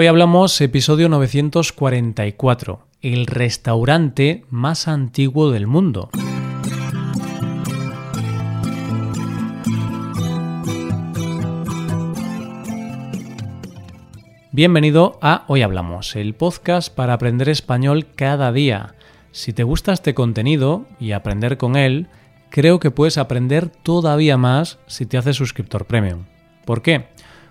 Hoy hablamos episodio 944, el restaurante más antiguo del mundo. Bienvenido a Hoy Hablamos, el podcast para aprender español cada día. Si te gusta este contenido y aprender con él, creo que puedes aprender todavía más si te haces suscriptor premium. ¿Por qué?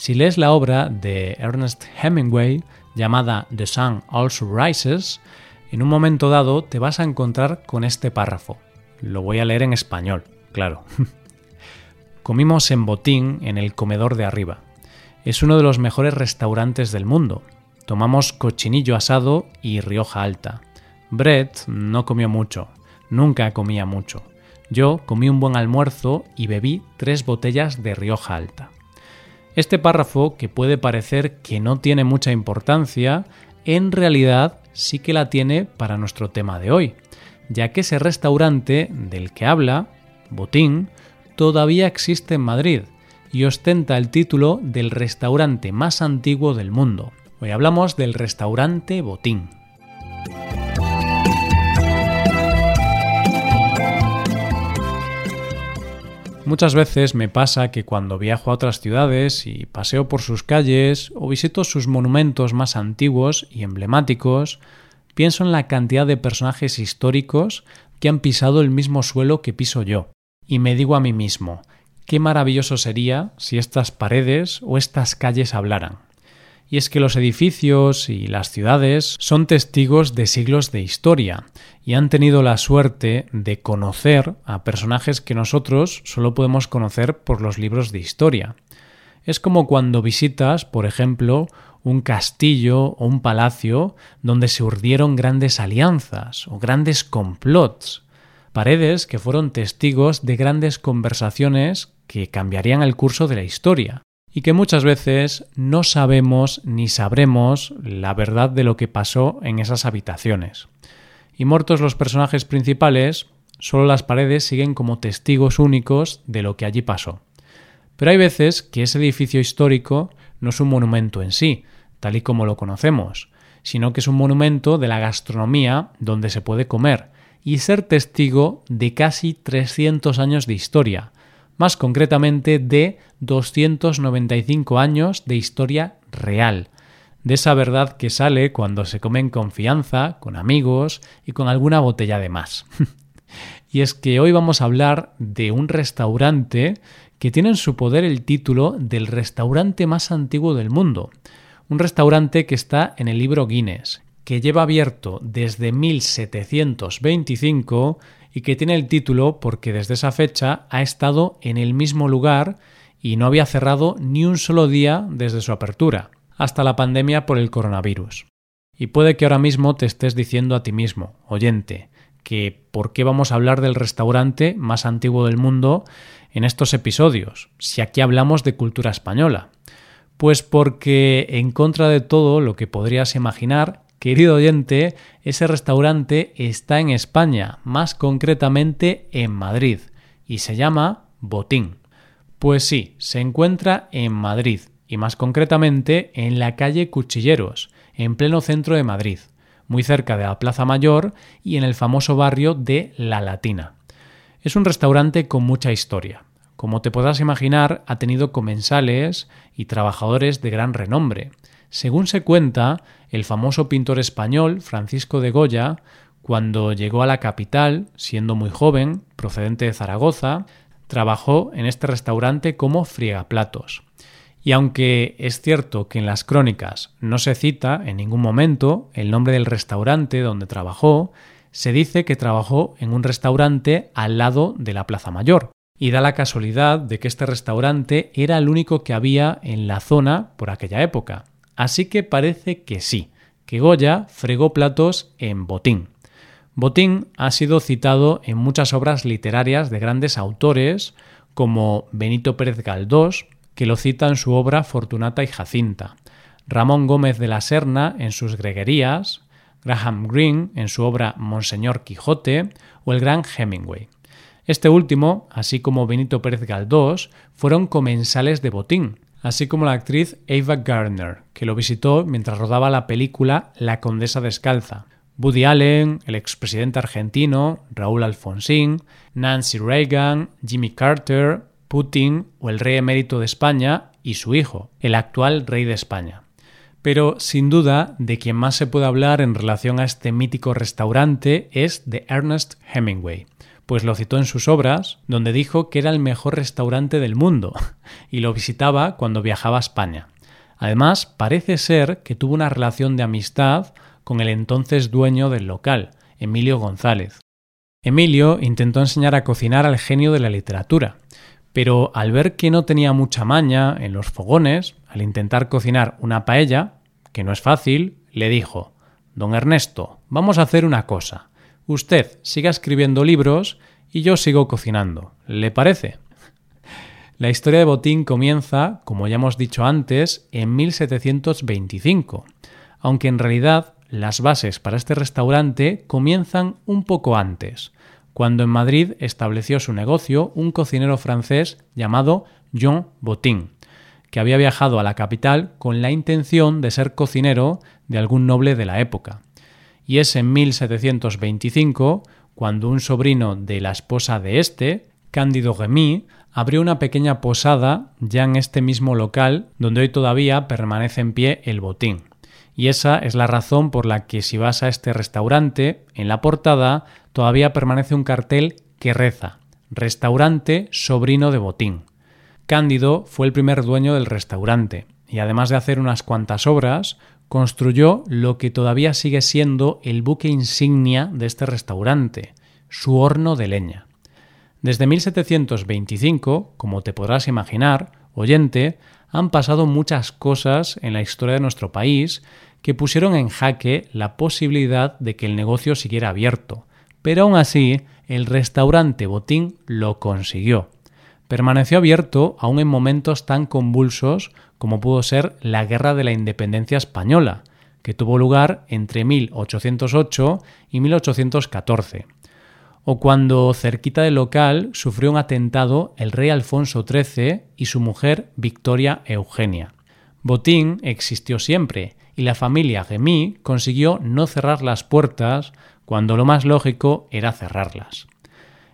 Si lees la obra de Ernest Hemingway llamada The Sun Also Rises, en un momento dado te vas a encontrar con este párrafo. Lo voy a leer en español, claro. Comimos en Botín en el comedor de arriba. Es uno de los mejores restaurantes del mundo. Tomamos cochinillo asado y Rioja Alta. Brett no comió mucho, nunca comía mucho. Yo comí un buen almuerzo y bebí tres botellas de Rioja Alta. Este párrafo, que puede parecer que no tiene mucha importancia, en realidad sí que la tiene para nuestro tema de hoy, ya que ese restaurante del que habla, Botín, todavía existe en Madrid y ostenta el título del restaurante más antiguo del mundo. Hoy hablamos del restaurante Botín. Muchas veces me pasa que cuando viajo a otras ciudades y paseo por sus calles o visito sus monumentos más antiguos y emblemáticos, pienso en la cantidad de personajes históricos que han pisado el mismo suelo que piso yo, y me digo a mí mismo, qué maravilloso sería si estas paredes o estas calles hablaran y es que los edificios y las ciudades son testigos de siglos de historia y han tenido la suerte de conocer a personajes que nosotros solo podemos conocer por los libros de historia. Es como cuando visitas, por ejemplo, un castillo o un palacio donde se urdieron grandes alianzas o grandes complots, paredes que fueron testigos de grandes conversaciones que cambiarían el curso de la historia y que muchas veces no sabemos ni sabremos la verdad de lo que pasó en esas habitaciones. Y muertos los personajes principales, solo las paredes siguen como testigos únicos de lo que allí pasó. Pero hay veces que ese edificio histórico no es un monumento en sí, tal y como lo conocemos, sino que es un monumento de la gastronomía donde se puede comer y ser testigo de casi 300 años de historia, más concretamente de 295 años de historia real, de esa verdad que sale cuando se come en confianza, con amigos y con alguna botella de más. y es que hoy vamos a hablar de un restaurante que tiene en su poder el título del restaurante más antiguo del mundo, un restaurante que está en el libro Guinness, que lleva abierto desde 1725 y que tiene el título porque desde esa fecha ha estado en el mismo lugar y no había cerrado ni un solo día desde su apertura, hasta la pandemia por el coronavirus. Y puede que ahora mismo te estés diciendo a ti mismo, oyente, que por qué vamos a hablar del restaurante más antiguo del mundo en estos episodios, si aquí hablamos de cultura española. Pues porque, en contra de todo lo que podrías imaginar, Querido oyente, ese restaurante está en España, más concretamente en Madrid, y se llama Botín. Pues sí, se encuentra en Madrid, y más concretamente en la calle Cuchilleros, en pleno centro de Madrid, muy cerca de la Plaza Mayor y en el famoso barrio de La Latina. Es un restaurante con mucha historia. Como te podrás imaginar, ha tenido comensales y trabajadores de gran renombre. Según se cuenta, el famoso pintor español Francisco de Goya, cuando llegó a la capital, siendo muy joven, procedente de Zaragoza, trabajó en este restaurante como friegaplatos. Y aunque es cierto que en las crónicas no se cita en ningún momento el nombre del restaurante donde trabajó, se dice que trabajó en un restaurante al lado de la Plaza Mayor. Y da la casualidad de que este restaurante era el único que había en la zona por aquella época. Así que parece que sí, que Goya fregó platos en Botín. Botín ha sido citado en muchas obras literarias de grandes autores como Benito Pérez Galdós, que lo cita en su obra Fortunata y Jacinta, Ramón Gómez de la Serna en sus Greguerías, Graham Greene en su obra Monseñor Quijote o el gran Hemingway. Este último, así como Benito Pérez Galdós, fueron comensales de Botín, así como la actriz Ava Gardner, que lo visitó mientras rodaba la película La Condesa Descalza. Woody Allen, el expresidente argentino, Raúl Alfonsín, Nancy Reagan, Jimmy Carter, Putin o el rey emérito de España y su hijo, el actual rey de España. Pero sin duda, de quien más se puede hablar en relación a este mítico restaurante es de Ernest Hemingway, pues lo citó en sus obras, donde dijo que era el mejor restaurante del mundo y lo visitaba cuando viajaba a España. Además, parece ser que tuvo una relación de amistad con el entonces dueño del local, Emilio González. Emilio intentó enseñar a cocinar al genio de la literatura, pero al ver que no tenía mucha maña en los fogones, al intentar cocinar una paella, que no es fácil, le dijo Don Ernesto, vamos a hacer una cosa. Usted siga escribiendo libros y yo sigo cocinando. ¿Le parece? La historia de Botín comienza, como ya hemos dicho antes, en 1725, aunque en realidad las bases para este restaurante comienzan un poco antes, cuando en Madrid estableció su negocio un cocinero francés llamado Jean Botín, que había viajado a la capital con la intención de ser cocinero de algún noble de la época y es en 1725 cuando un sobrino de la esposa de este, Cándido Remy, abrió una pequeña posada ya en este mismo local donde hoy todavía permanece en pie el botín. Y esa es la razón por la que si vas a este restaurante, en la portada todavía permanece un cartel que reza Restaurante Sobrino de Botín. Cándido fue el primer dueño del restaurante y además de hacer unas cuantas obras, construyó lo que todavía sigue siendo el buque insignia de este restaurante, su horno de leña. Desde 1725, como te podrás imaginar, oyente, han pasado muchas cosas en la historia de nuestro país que pusieron en jaque la posibilidad de que el negocio siguiera abierto, pero aún así el restaurante Botín lo consiguió. Permaneció abierto aún en momentos tan convulsos como pudo ser la Guerra de la Independencia Española, que tuvo lugar entre 1808 y 1814, o cuando cerquita del local sufrió un atentado el rey Alfonso XIII y su mujer Victoria Eugenia. Botín existió siempre y la familia Gemí consiguió no cerrar las puertas cuando lo más lógico era cerrarlas.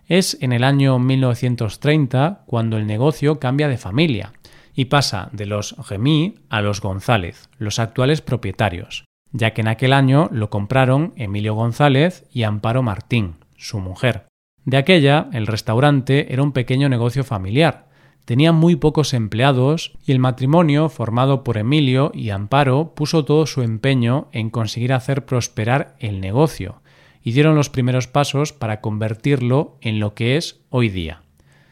Es en el año 1930 cuando el negocio cambia de familia y pasa de los Gemí a los González, los actuales propietarios, ya que en aquel año lo compraron Emilio González y Amparo Martín, su mujer. De aquella, el restaurante era un pequeño negocio familiar, tenía muy pocos empleados y el matrimonio formado por Emilio y Amparo puso todo su empeño en conseguir hacer prosperar el negocio y dieron los primeros pasos para convertirlo en lo que es hoy día.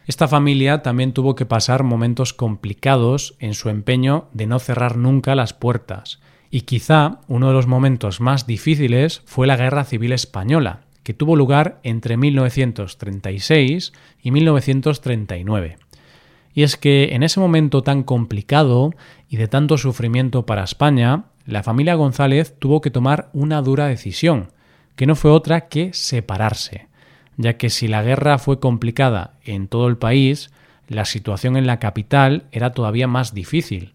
Esta familia también tuvo que pasar momentos complicados en su empeño de no cerrar nunca las puertas, y quizá uno de los momentos más difíciles fue la Guerra Civil Española, que tuvo lugar entre 1936 y 1939. Y es que en ese momento tan complicado y de tanto sufrimiento para España, la familia González tuvo que tomar una dura decisión, que no fue otra que separarse ya que si la guerra fue complicada en todo el país, la situación en la capital era todavía más difícil,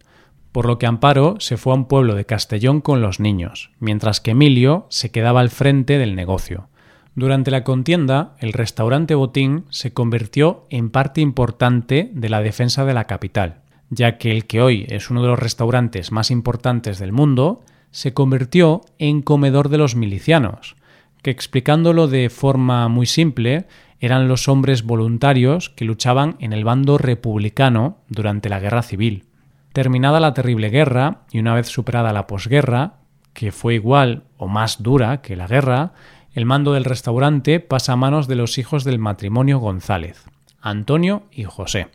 por lo que Amparo se fue a un pueblo de Castellón con los niños, mientras que Emilio se quedaba al frente del negocio. Durante la contienda, el restaurante Botín se convirtió en parte importante de la defensa de la capital, ya que el que hoy es uno de los restaurantes más importantes del mundo, se convirtió en comedor de los milicianos, que explicándolo de forma muy simple, eran los hombres voluntarios que luchaban en el bando republicano durante la guerra civil. Terminada la terrible guerra y una vez superada la posguerra, que fue igual o más dura que la guerra, el mando del restaurante pasa a manos de los hijos del matrimonio González, Antonio y José.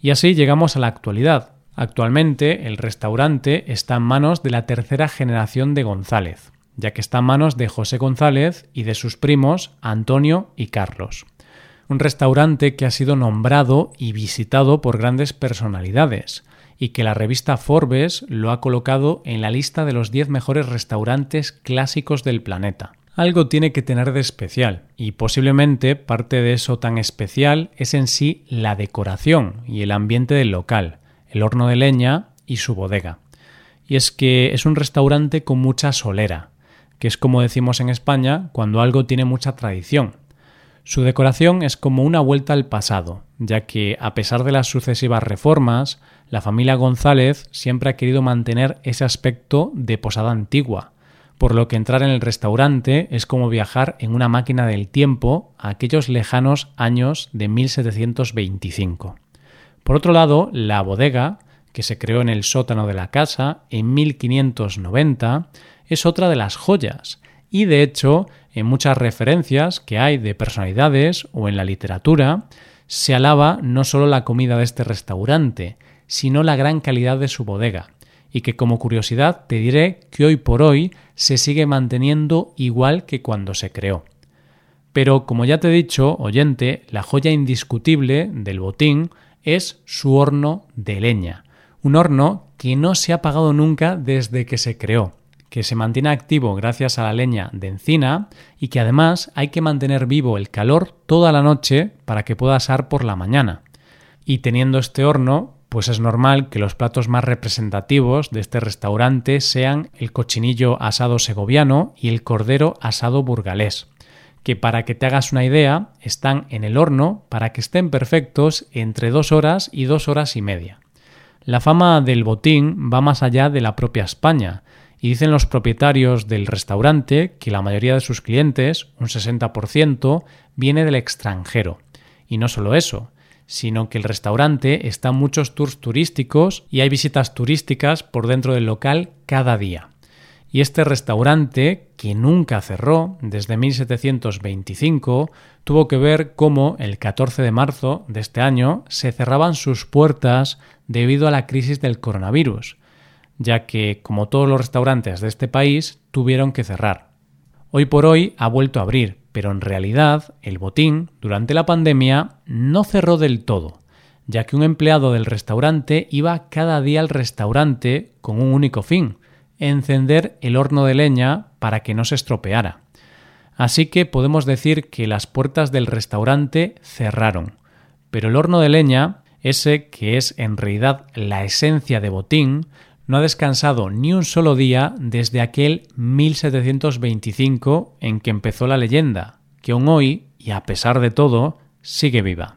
Y así llegamos a la actualidad, Actualmente el restaurante está en manos de la tercera generación de González, ya que está en manos de José González y de sus primos Antonio y Carlos. Un restaurante que ha sido nombrado y visitado por grandes personalidades y que la revista Forbes lo ha colocado en la lista de los 10 mejores restaurantes clásicos del planeta. Algo tiene que tener de especial, y posiblemente parte de eso tan especial es en sí la decoración y el ambiente del local, el horno de leña y su bodega. Y es que es un restaurante con mucha solera, que es como decimos en España cuando algo tiene mucha tradición. Su decoración es como una vuelta al pasado, ya que a pesar de las sucesivas reformas, la familia González siempre ha querido mantener ese aspecto de posada antigua, por lo que entrar en el restaurante es como viajar en una máquina del tiempo a aquellos lejanos años de 1725. Por otro lado, la bodega, que se creó en el sótano de la casa en 1590, es otra de las joyas, y de hecho, en muchas referencias que hay de personalidades o en la literatura, se alaba no solo la comida de este restaurante, sino la gran calidad de su bodega, y que como curiosidad te diré que hoy por hoy se sigue manteniendo igual que cuando se creó. Pero como ya te he dicho, oyente, la joya indiscutible del botín es su horno de leña, un horno que no se ha apagado nunca desde que se creó, que se mantiene activo gracias a la leña de encina y que además hay que mantener vivo el calor toda la noche para que pueda asar por la mañana. Y teniendo este horno, pues es normal que los platos más representativos de este restaurante sean el cochinillo asado segoviano y el cordero asado burgalés que para que te hagas una idea están en el horno para que estén perfectos entre dos horas y dos horas y media. La fama del botín va más allá de la propia España, y dicen los propietarios del restaurante que la mayoría de sus clientes, un 60%, viene del extranjero. Y no solo eso, sino que el restaurante está en muchos tours turísticos y hay visitas turísticas por dentro del local cada día. Y este restaurante, que nunca cerró desde 1725, tuvo que ver cómo el 14 de marzo de este año se cerraban sus puertas debido a la crisis del coronavirus, ya que, como todos los restaurantes de este país, tuvieron que cerrar. Hoy por hoy ha vuelto a abrir, pero en realidad el botín, durante la pandemia, no cerró del todo, ya que un empleado del restaurante iba cada día al restaurante con un único fin, encender el horno de leña para que no se estropeara. Así que podemos decir que las puertas del restaurante cerraron, pero el horno de leña, ese que es en realidad la esencia de botín, no ha descansado ni un solo día desde aquel 1725 en que empezó la leyenda, que aún hoy, y a pesar de todo, sigue viva.